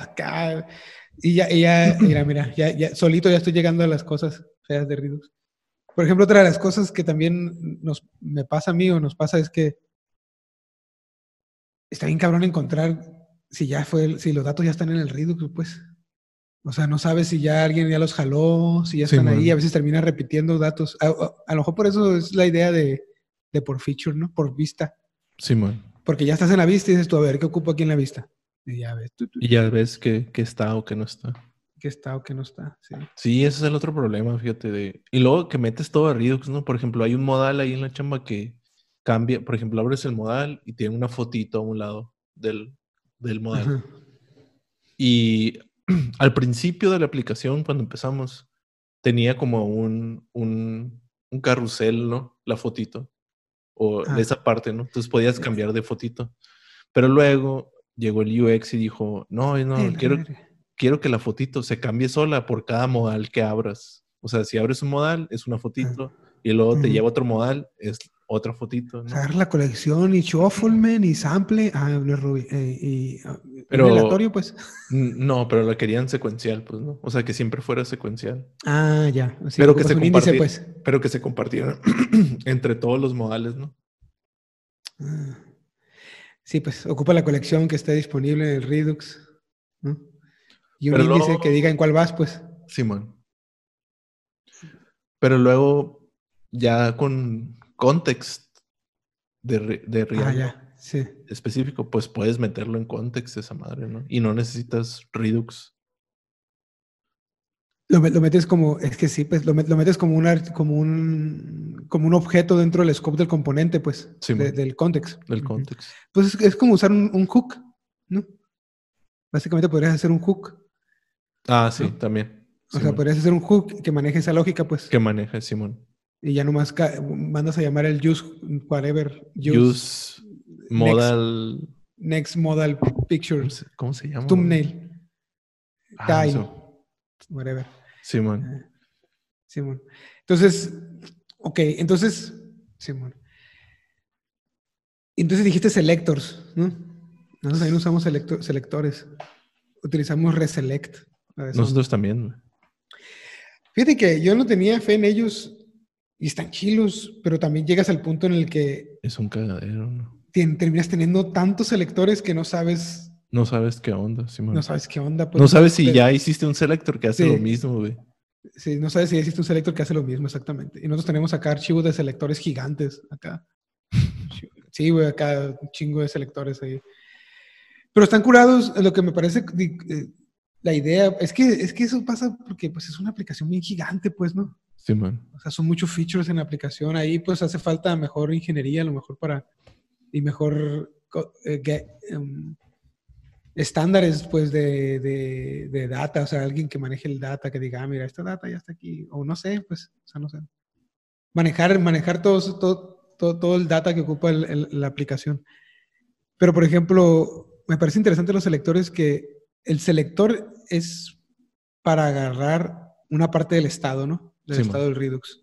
Y ya, y ya, mira, mira, ya, ya, solito ya estoy llegando a las cosas feas de Redux. Por ejemplo, otra de las cosas que también nos, me pasa a mí o nos pasa es que está bien cabrón encontrar si ya fue, el- si los datos ya están en el Redux, pues. O sea, no sabes si ya alguien ya los jaló, si ya Sí, están ahí, man. a veces termina repitiendo datos. A, a- a lo mejor por eso es la idea de, de por feature, ¿no? Por vista. Simón. Porque ya estás en la vista y dices tú, a ver, ¿qué ocupo aquí en la vista? Y ya ves, tú, tú, Y ya ves que, que está o que no está. qué está o qué no está. Sí. Sí, ese es el otro problema, fíjate. De... Y luego que metes todo a Redux, ¿no? Por ejemplo, hay un modal ahí en la chamba que cambia. Por ejemplo, abres el modal y tiene una fotito a un lado del, del modal. Ajá. Y al principio de la aplicación, cuando empezamos, tenía como un, un, un carrusel, ¿no? La fotito. O Ah. de esa parte, ¿no? Entonces podías cambiar de fotito. Pero luego llegó el UX y dijo, no, no, quiero, quiero que la fotito se cambie sola por cada modal que abras. O sea, si abres un modal, es una fotito. Y luego te Ujú. lleva otro modal, es otra fotito. ¿no? Agarra la colección y shuffleman y sample. Ah, Ruby. eh, y ah, Pero- aleatorio, pues. No, pero la querían secuencial, pues, ¿no? O sea, que siempre fuera secuencial. Ah, ya. Sí, Pero que se índice, pues. Pero que se compartieran entre todos los modales, ¿no? Ah. Sí, pues ocupa la colección que esté disponible en el Redux. ¿no? Y un Pero índice luego- que diga en cuál vas, pues. Simón. Pero luego, ya con context de, de Ah, React ya. Sí. específico, pues puedes meterlo en context esa madre, ¿no? Y no necesitas Redux. Lo, lo metes como, es que sí, pues lo, lo metes como, como, un, como un objeto dentro del scope del componente, pues, Sí, de- del context. Del context. Pues es, es como usar un, un hook, ¿no? Básicamente podrías hacer un hook. Ah, sí, ¿No? también. O sea, podrías hacer un hook que maneje esa lógica, pues. Que maneja Simón. Y ya nomás mandas a llamar el use, whatever, use, Use, modal. next modal ¿Cómo picture, se, cómo se llama? thumbnail, Ah, time, eso. whatever. Simón. Ah, Simón. Entonces, ok, entonces, Simón. Entonces dijiste selectors, ¿no? Nosotros también usamos selecto- selectores. Utilizamos reselect. Nosotros también. Fíjate que yo no tenía fe en ellos y están chilos, pero también llegas al punto en el que Es un cagadero, ¿no? terminas teniendo tantos selectores que no sabes, No sabes qué onda, Simón. no sabes qué onda. pues, No sabes si pero- ya hiciste un selector que hace Sí. lo mismo, güey. Sí, no sabes si existe un selector que hace lo mismo exactamente. Y nosotros tenemos acá archivos de selectores gigantes acá. Sí, güey, acá un chingo de selectores ahí. Pero están curados. Lo que me parece, eh, la idea, es que, es que eso pasa porque pues, es una aplicación bien gigante, pues, ¿no? O sea, son muchos features en la aplicación. Ahí pues hace falta mejor ingeniería, a lo mejor para, y mejor eh, em, estándares pues de, de, de data, o sea, alguien que maneje el data, que diga, ah, mira, esta data ya está aquí, o no sé, pues, o sea, no sé. manejar, manejar todo, todo, todo, el data que ocupa la aplicación. Pero, por ejemplo, me parece interesante los selectores que el selector es para agarrar una parte del estado, ¿no? Del estado del Redux.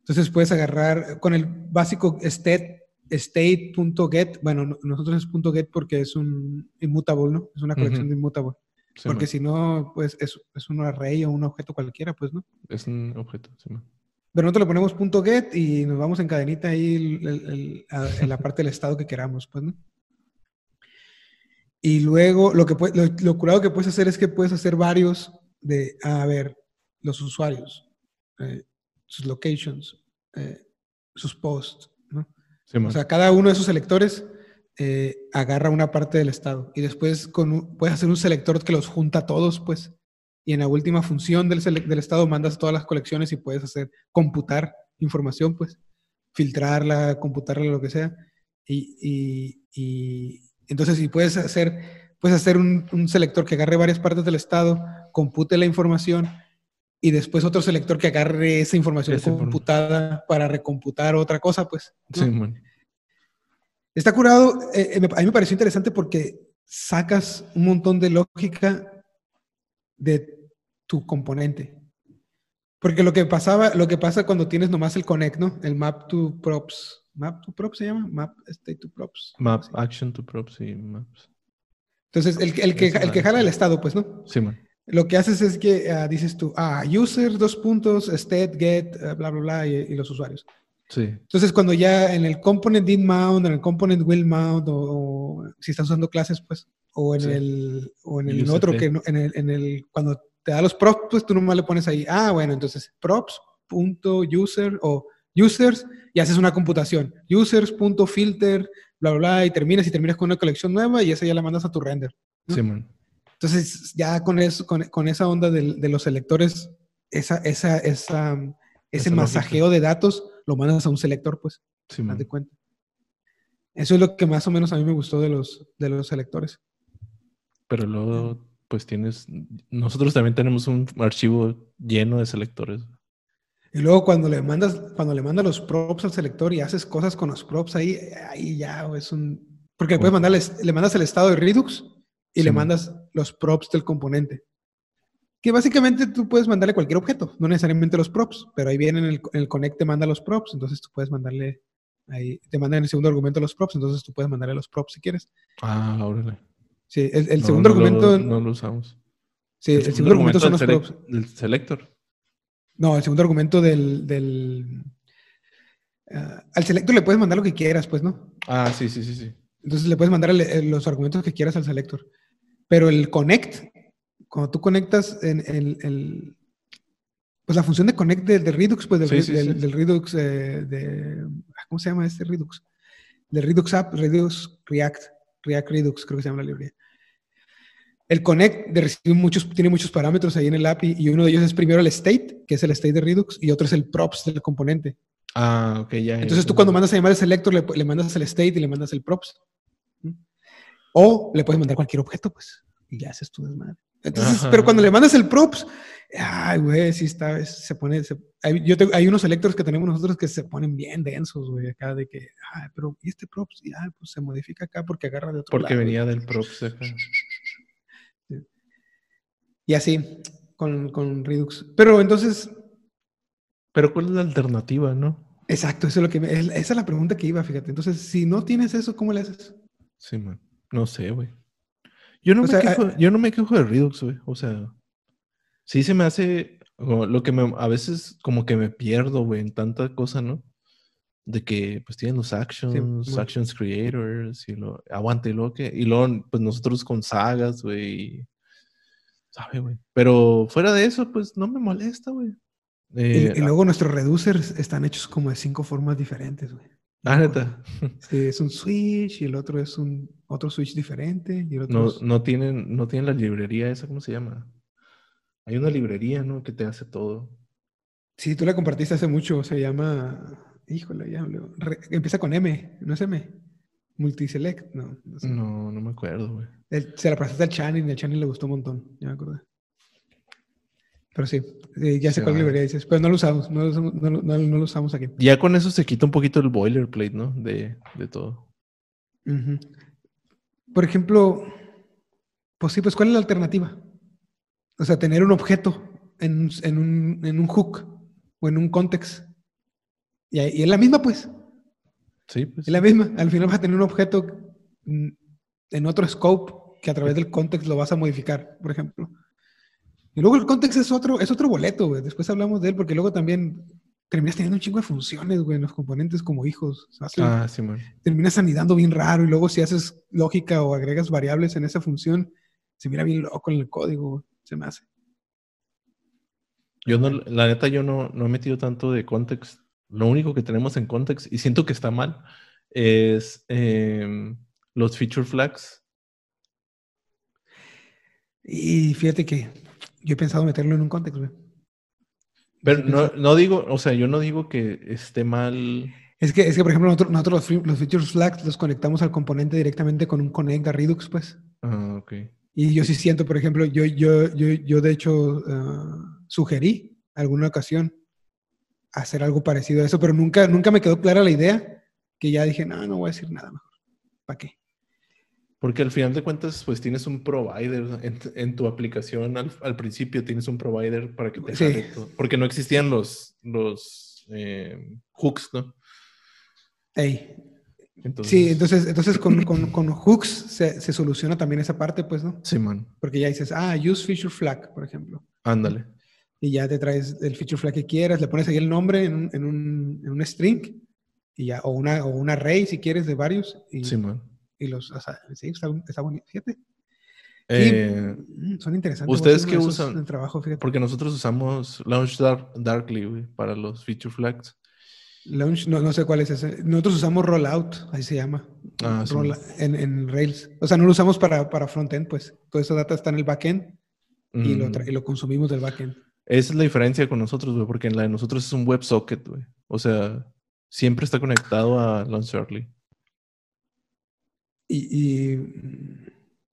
Entonces puedes agarrar con el básico state, state.get, bueno, nosotros es .get porque es un immutable, ¿no? Es una colección de immutable. porque si no, pues es, es, un array o un objeto cualquiera, pues, ¿no? Es un objeto, sí. Pero nosotros le ponemos .get y nos vamos en cadenita ahí en la parte del estado que queramos, pues, ¿no? Y luego lo que lo, curado que puedes hacer es que puedes hacer varios de, a ver, los usuarios, eh, sus locations, eh, sus posts, ¿no? o sea, cada uno de esos selectores eh, agarra una parte del estado y después con puedes hacer un selector que los junta todos, pues, y en la última función del, del estado mandas todas las colecciones y puedes hacer computar información, pues, filtrarla, computarla, lo que sea. y, y entonces, si puedes hacer, puedes hacer un, selector que agarre varias partes del estado, compute la información y después otro selector que agarre esa información computada para recomputar otra cosa, pues. Sí, Está curado. Eh, eh, a mí me pareció interesante porque sacas un montón de lógica de tu componente. Porque lo que pasaba, lo que pasa cuando tienes nomás el connect, ¿no? El map to props. Map to props se llama, map state to props. Map action to props y maps. Entonces, el, el que, el que jala el estado, pues, ¿no? Sí, man. Lo que haces es que ah, dices tú, ah, user, dos puntos, state, get, ah, bla, bla, bla, y, los usuarios. Sí. Entonces, cuando ya en el component did mount, en el component will mount, o, si estás usando clases, pues, o en el, o en el otro, que en el, en el, cuando te da los props, pues tú nomás le pones ahí, ah, bueno, entonces props.user o users y haces una computación. Users.filter, bla, bla, bla, y terminas y terminas con una colección nueva y esa ya la mandas a tu render. Sí, man. Entonces, ya con, eso, con, esa onda de, los selectores, esa, esa, esa, ese masajeo de datos lo mandas a un selector, pues. Sí, man. de cuenta. Eso es lo que más o menos a mí me gustó de los, de los selectores. Pero luego, pues tienes, nosotros también tenemos un archivo lleno de selectores. Y luego cuando le mandas, cuando le mandas los props al selector y haces cosas con los props ahí, ahí ya es un. Porque le puedes mandarle, le mandas el estado de Redux y le mandas los props del componente. Que básicamente tú puedes mandarle cualquier objeto, no necesariamente los props, pero ahí viene en el, el connect te manda los props, entonces tú puedes mandarle ahí, te manda en el segundo argumento los props, entonces tú puedes mandarle los props si quieres. Ah, órale. Sí, el, segundo argumento. No, lo usamos. Sí, el, segundo, argumento, son los props. Del selector. No, el segundo argumento del... del ah, al selector le puedes mandar lo que quieras, pues, ¿no? Ah, sí, sí, sí, sí. Entonces le puedes mandar eh, los argumentos que quieras al selector. Pero el connect, cuando tú conectas en el, pues la función de connect del Redux, pues del, del, Redux, eh, de, ¿cómo se llama este Redux? Del Redux App, Redux React, React Redux, creo que se llama la librería. El connect de muchos, tiene muchos parámetros ahí en el API y uno de ellos es primero el state, que es el state de Redux, y otro es el props del componente. Ah, ok, ya. Entonces tú cuando mandas a llamar el selector le, mandas el state y le mandas el props. O le puedes mandar cualquier objeto, pues, y ya haces tu desmadre. Entonces, pero cuando le mandas el props, ay, güey, sí está, se pone, hay, yo hay unos selectores que tenemos nosotros que se ponen bien densos, güey, acá de que, ay, pero, ¿y este props? Y, ay, pues se modifica acá porque agarra de otro Porque venía del props y así, con, con Redux. Pero entonces... Pero ¿cuál es la alternativa, no? Exacto, eso es lo que esa es la pregunta que iba, fíjate. Entonces, si no tienes eso, ¿cómo le haces? Sí, man. No sé, güey. Yo no, me quejo, ah, yo no me quejo de Redux, güey. O sea, sí se me hace lo que me, a veces como que me pierdo, güey, en tanta cosa, ¿no? De que pues tienen los actions, actions creators y lo aguante y lo que y luego pues nosotros con sagas, güey, pero fuera de eso, pues no me molesta, güey. Y, eh, luego nuestros reducers están hechos como de cinco formas diferentes, güey. Ah, neta. Sí, es un switch y el otro es un otro switch diferente. Y no, no, tienen, no tienen la librería esa, ¿cómo se llama? Hay una librería, ¿no? Que te hace todo. Sí, tú la compartiste hace mucho, se llama... Híjole, ya empieza con M, ¿no es M? Multiselect, no. No, no, me acuerdo, güey. se la presentaste al Channing, el Channing le gustó un montón, ya me acordé. Pero sí, eh, ya sé cuál librería dices. Pero no lo usamos, no lo usamos, no lo- no- no lo usamos aquí. Ya con eso se quita un poquito el boilerplate, ¿no? De, de todo. Por ejemplo, pues sí, pues ¿cuál es la alternativa? O sea, tener un objeto en, un- en un, en un hook o en un context. Y, y es la misma, pues. Sí, pues. Es la misma. Al final vas a tener un objeto en otro scope que a través del context lo vas a modificar, por ejemplo. Y luego el context es otro, es otro boleto, güey. Después hablamos de él porque luego también terminas teniendo un chingo de funciones, güey, en los componentes como hijos. Ah, sí, man. terminas anidando bien raro y luego si haces lógica o agregas variables en esa función, se mira bien loco en el código, güey. se me hace. Yo no, la neta, yo no, no he metido tanto de context. Lo único que tenemos en context, y siento que está mal, es em, los feature flags. Y fíjate que yo he pensado meterlo en un context, güey. Pero no, no digo, o sea, yo no digo que esté mal. Es que, es que por ejemplo, nosotros, nosotros los, los features flags los conectamos al componente directamente con un connect a Redux, pues. Ah, ok. Y yo sí siento, por ejemplo, yo, yo, yo, yo de hecho ah, sugerí alguna ocasión hacer algo parecido a eso, pero nunca, nunca me quedó clara la idea que ya dije, no, no voy a decir nada mejor. ¿Para qué? Porque al final de cuentas, pues tienes un provider en, en tu aplicación. Al, al principio tienes un provider para que te Sí. todo. Porque no existían los, los em, hooks, ¿no? Ey, Entonces, Sí, entonces, entonces con, con, con hooks se, se soluciona también esa parte, pues, ¿no? Sí, man. Porque ya dices, ah, use feature flag, por ejemplo. Ándale. Y ya te traes el feature flag que quieras, le pones ahí el nombre en un, en un, en un string, y ya, o una, o un array si quieres de varios, y, Sí, man. Y los, o sea, sí, está, está bonito, fíjate. Eh, mm, son interesantes. ¿ustedes qué usan? En trabajo, fíjate. porque nosotros usamos Launch Dark- Darkly güey, para los feature flags. Launch, no, no sé cuál es ese. Nosotros usamos rollout, ahí se llama. Ah, sí. En, en Rails. O sea, no lo usamos para, para frontend, pues. Toda esa data está en el backend y, lo Mm, y lo consumimos del backend. Esa es la diferencia con nosotros, güey, porque en la de nosotros es un WebSocket, güey. O sea, siempre está conectado a Launch Darkly. Y, y,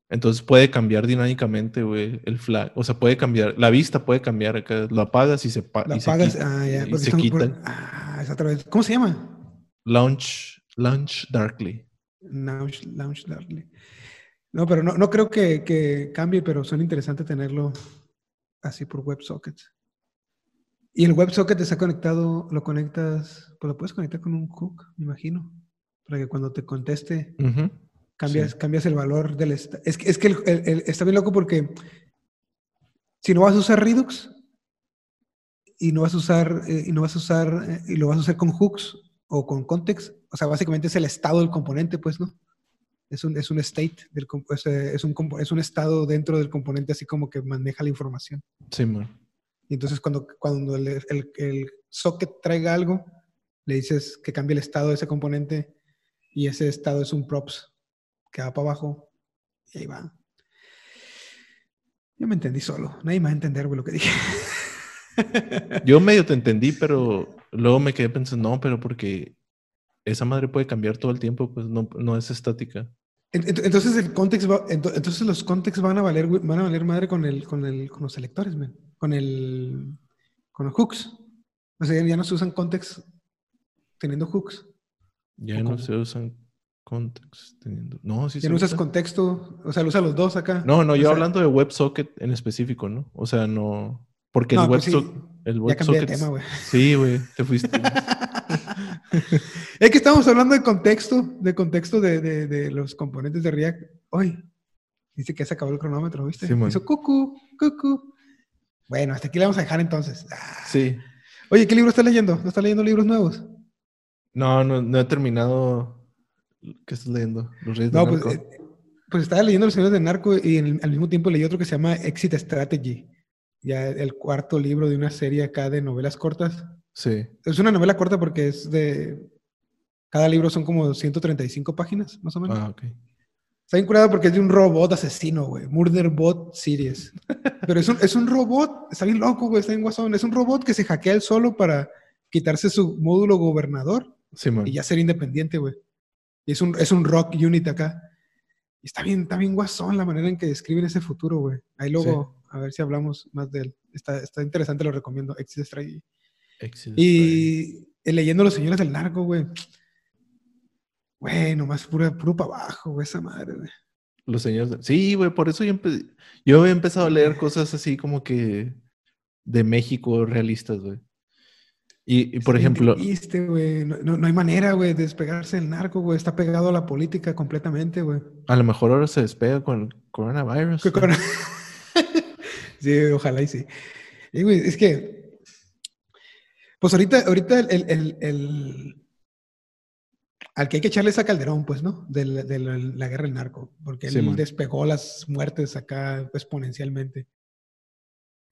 Entonces puede cambiar dinámicamente, güey, el flag. O sea, puede cambiar, la vista puede cambiar acá. Lo apagas y se, pa- la y se quita, ah, ya. y se por- ah, es otra vez. ¿Cómo se llama? Launch, launch Darkly. Launch, Launch Darkly. No, pero no, no creo que, que cambie, pero son interesantes tenerlo así por WebSockets. Y el WebSocket está conectado, lo conectas, pues lo puedes conectar con un hook, me imagino, para que cuando te conteste. Cambias, Sí. cambias el valor del... Es que, es que el- el- el- está bien loco porque si no vas a usar Redux y no vas a usar, eh, y no vas a usar, eh, y lo vas a usar con hooks o con context, o sea, básicamente es el estado del componente, pues, ¿no? Es un, es un state, del, es, es un, es un estado dentro del componente así como que maneja la información. Sí, man. Y entonces cuando, cuando el, el- el socket traiga algo, le dices que cambie el estado de ese componente y ese estado es un props que va para abajo y ahí va. Yo me entendí solo. Nadie me va a entender lo que dije. Yo medio te entendí, pero luego me quedé pensando, no, pero porque esa madre puede cambiar todo el tiempo, pues no, no es estática. Ent- ent- Entonces el context va- ento- entonces los contexts van a valer van a valer madre con el con el con los selectores, man. con el con los hooks. O sea, ya no se usan contexts teniendo hooks. Ya ¿O no se usan context teniendo. No, sí no usas usa. contexto, o sea, lo usa los dos acá. No, no, O yo sea, hablando de WebSocket en específico, ¿no? O sea, no. Porque No, el pues sí, WebSocket. el WebSocket. tema, güey. Sí, güey, te fuiste. Es que estamos hablando de contexto, de contexto de, de- de los componentes de React. Hoy dice que se acabó el cronómetro, ¿viste? Sí. Hizo cucu, cucu. Bueno, hasta aquí le vamos a dejar entonces. Ah. sí. Oye, ¿qué libro estás leyendo? ¿No estás leyendo libros nuevos? No, no, no he terminado. ¿Qué estás leyendo? Los Reyes No, pues, Narco. eh, pues estaba leyendo Los Señores del Narco y en al mismo tiempo leí otro que se llama Exit Strategy. Ya el cuarto libro de una serie acá de novelas cortas. Sí. Es una novela corta porque es de... Cada libro son como 135 páginas, más o menos. Ah, ok. Está bien curado porque es de un robot asesino, güey. Murder Bot Series. Pero es un, es un robot, está bien loco, güey, está bien guasón. Es un robot que se hackea él solo para quitarse su módulo gobernador Sí, y ya ser independiente, güey. Y es un, es un rock unit acá. Y está bien, está bien guasón la manera en que describen ese futuro, güey. Ahí luego, A ver si hablamos más de él. Está, está interesante, lo recomiendo. Exit Strategy. Exit Y eh, leyendo Los Señores del Narco, güey. Güey, nomás puro, puro para abajo, güey, esa madre, güey. Los señores. de- Sí, güey, por eso yo, empe- yo he empezado a leer cosas así como que de México realistas, güey. Y, y, por ejemplo, triste, güey. No, no- no hay manera, güey, de despegarse del narco, güey. Está pegado a la política completamente, güey. a lo mejor ahora se despega con el coronavirus. Con- sí, ojalá y sí. Y, güey, es que, pues ahorita, ahorita el, el- el- al que hay que echarle es a Calderón, pues, ¿no? De la, de la- la guerra del narco, porque él Sí, despegó las muertes acá exponencialmente.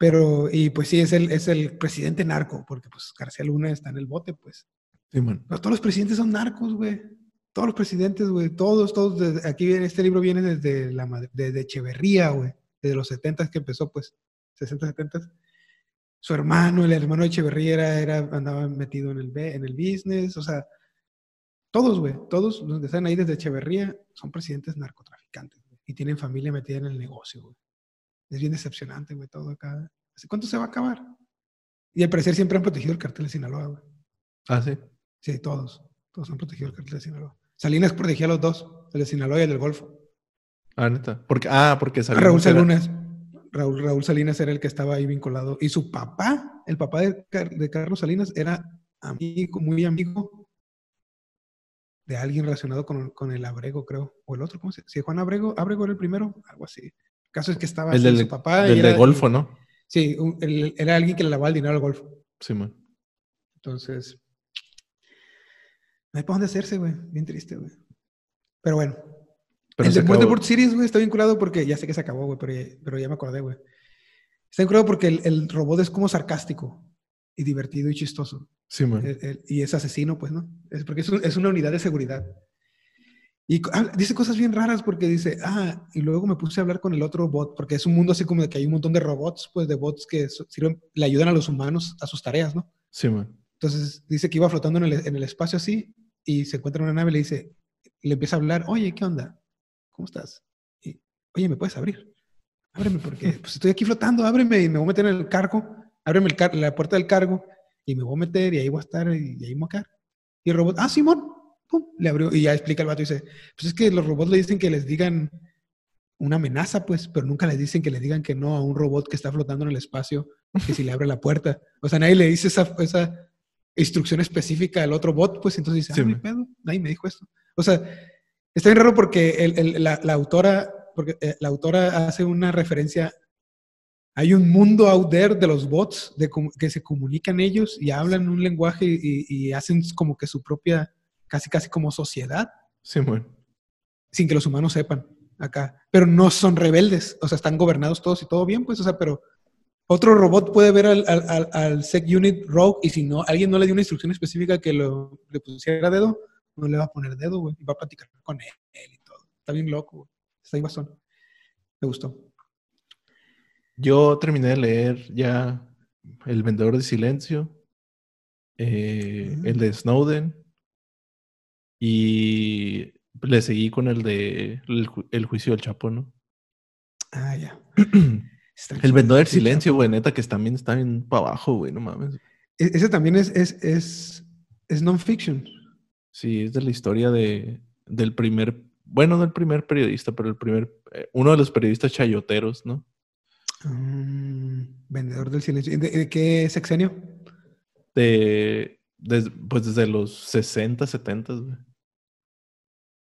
Pero, y pues sí, es el, es el presidente narco, porque pues García Luna está en el bote, pues. Sí, man. Pero todos los presidentes son narcos, güey. Todos los presidentes, güey. Todos, todos. desde- aquí en este libro viene desde, la, desde Echeverría, güey. Desde los 70 que empezó, pues. 60, 70. Su hermano, el hermano de Echeverría, era, era- andaba metido en el, en el business. O sea, todos, güey. Todos los que están ahí desde Echeverría son presidentes narcotraficantes, güey, Y tienen familia metida en el negocio, güey. Es bien decepcionante, güey, todo acá. ¿Hace cuánto se va a acabar? Y al parecer siempre han protegido el cartel de Sinaloa, güey. Ah, sí. Sí, todos. Todos han protegido el cartel de Sinaloa. Salinas protegía a los dos, el de Sinaloa y el del Golfo. Ah, neta. Porque, ah, porque A Salinas Raúl era- Salinas. Raúl, Raúl Salinas era el que estaba ahí vinculado. Y su papá, el papá de, de Carlos Salinas, era amigo, muy amigo de alguien relacionado con, con el Abrego, creo. O el otro, ¿cómo se llama? Si Juan Abrego, Abrego era el primero, algo así. El caso es que estaba El del, su papá. era- de Golfo, ¿no? Sí, un- el- era alguien que le lavaba el dinero al Golfo. Sí, man. Entonces, no hay para dónde hacerse, güey. Bien triste, güey. Pero bueno. Pero el de. World Series, güey, está vinculado porque ya sé que se acabó, güey, pero ya, pero ya me acordé, güey. Está vinculado porque el, el robot es como sarcástico y divertido y chistoso. Sí, man. El- el- y es asesino, pues, ¿no? Es porque es, un- es una unidad de seguridad. Y ah, dice cosas bien raras porque dice, ah, y luego me puse a hablar con el otro bot, porque es un mundo así como de que hay un montón de robots, pues, de bots que sirven, le ayudan a los humanos a sus tareas, ¿no? Sí, man. Entonces dice que iba flotando en el, en el espacio así y se encuentra en una nave y le dice, le empieza a hablar, oye, ¿qué onda? ¿Cómo estás? Y, oye, ¿me puedes abrir? Ábreme porque pues estoy aquí flotando, ábreme y me voy a meter en el cargo, ábreme el car- la puerta del cargo y me voy a meter y ahí voy a estar y, y ahí voy a quedar. Y el robot, ah, Simón, pum, le abrió y ya explica el vato y dice, pues es que los robots le dicen que les digan una amenaza, pues, pero nunca les dicen que le digan que no a un robot que está flotando en el espacio, que si le abre la puerta. O sea, nadie le dice esa, esa instrucción específica al otro bot, pues entonces dice, Sí, ah, no hay man. pedo, nadie me dijo esto. O sea, está bien raro porque el- el- la, la autora, porque eh, la autora hace una referencia. Hay un mundo out there de los bots de que se comunican ellos y hablan un lenguaje y, y hacen como que su propia, casi casi como sociedad, Sí, man. sin que los humanos sepan acá. Pero no son rebeldes, o sea, están gobernados todos y todo bien, pues, o sea, pero otro robot puede ver al, al, al, al Sec Unit Rogue y si no, alguien no le dio una instrucción específica que lo, le pusiera dedo, no le va a poner dedo, güey, y va a platicar con él y todo. Está bien loco, güey. Está bien bastón. Me gustó. Yo terminé de leer ya El Vendedor de Silencio, eh, el de Snowden, y le seguí con el de El, ju- el Juicio del Chapo, ¿no? Ah, ya. El. Vendedor del Silencio, güey, neta, que también está bien para abajo, güey, no mames. E- Ese también es, es, es, es non-fiction. Sí, es de la historia de, del primer, bueno, no el primer periodista, pero el primer, eh, uno de los periodistas chayoteros, ¿no? Mm, vendedor del silencio. ¿De, de qué sexenio? De, pues desde los 60, 70, güey.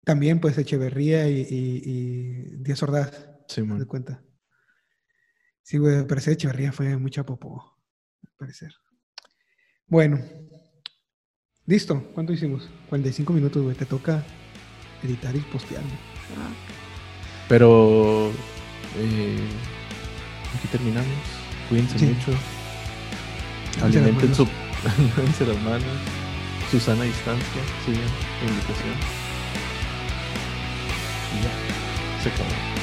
También, pues, Echeverría y, y, y Díaz Ordaz. Sí, ¿Te das man. cuenta? Sí, güey, al parecer Echeverría fue mucha popó. Al parecer. Bueno. Listo. ¿Cuánto hicimos? 45 minutos, güey. Te toca editar y postear. güey. Pero eh, aquí terminamos. Cuídense Sí. mucho. Alimenten su las manos. Su sana distancia. Sigan la invitación. Y ya. Se acabó.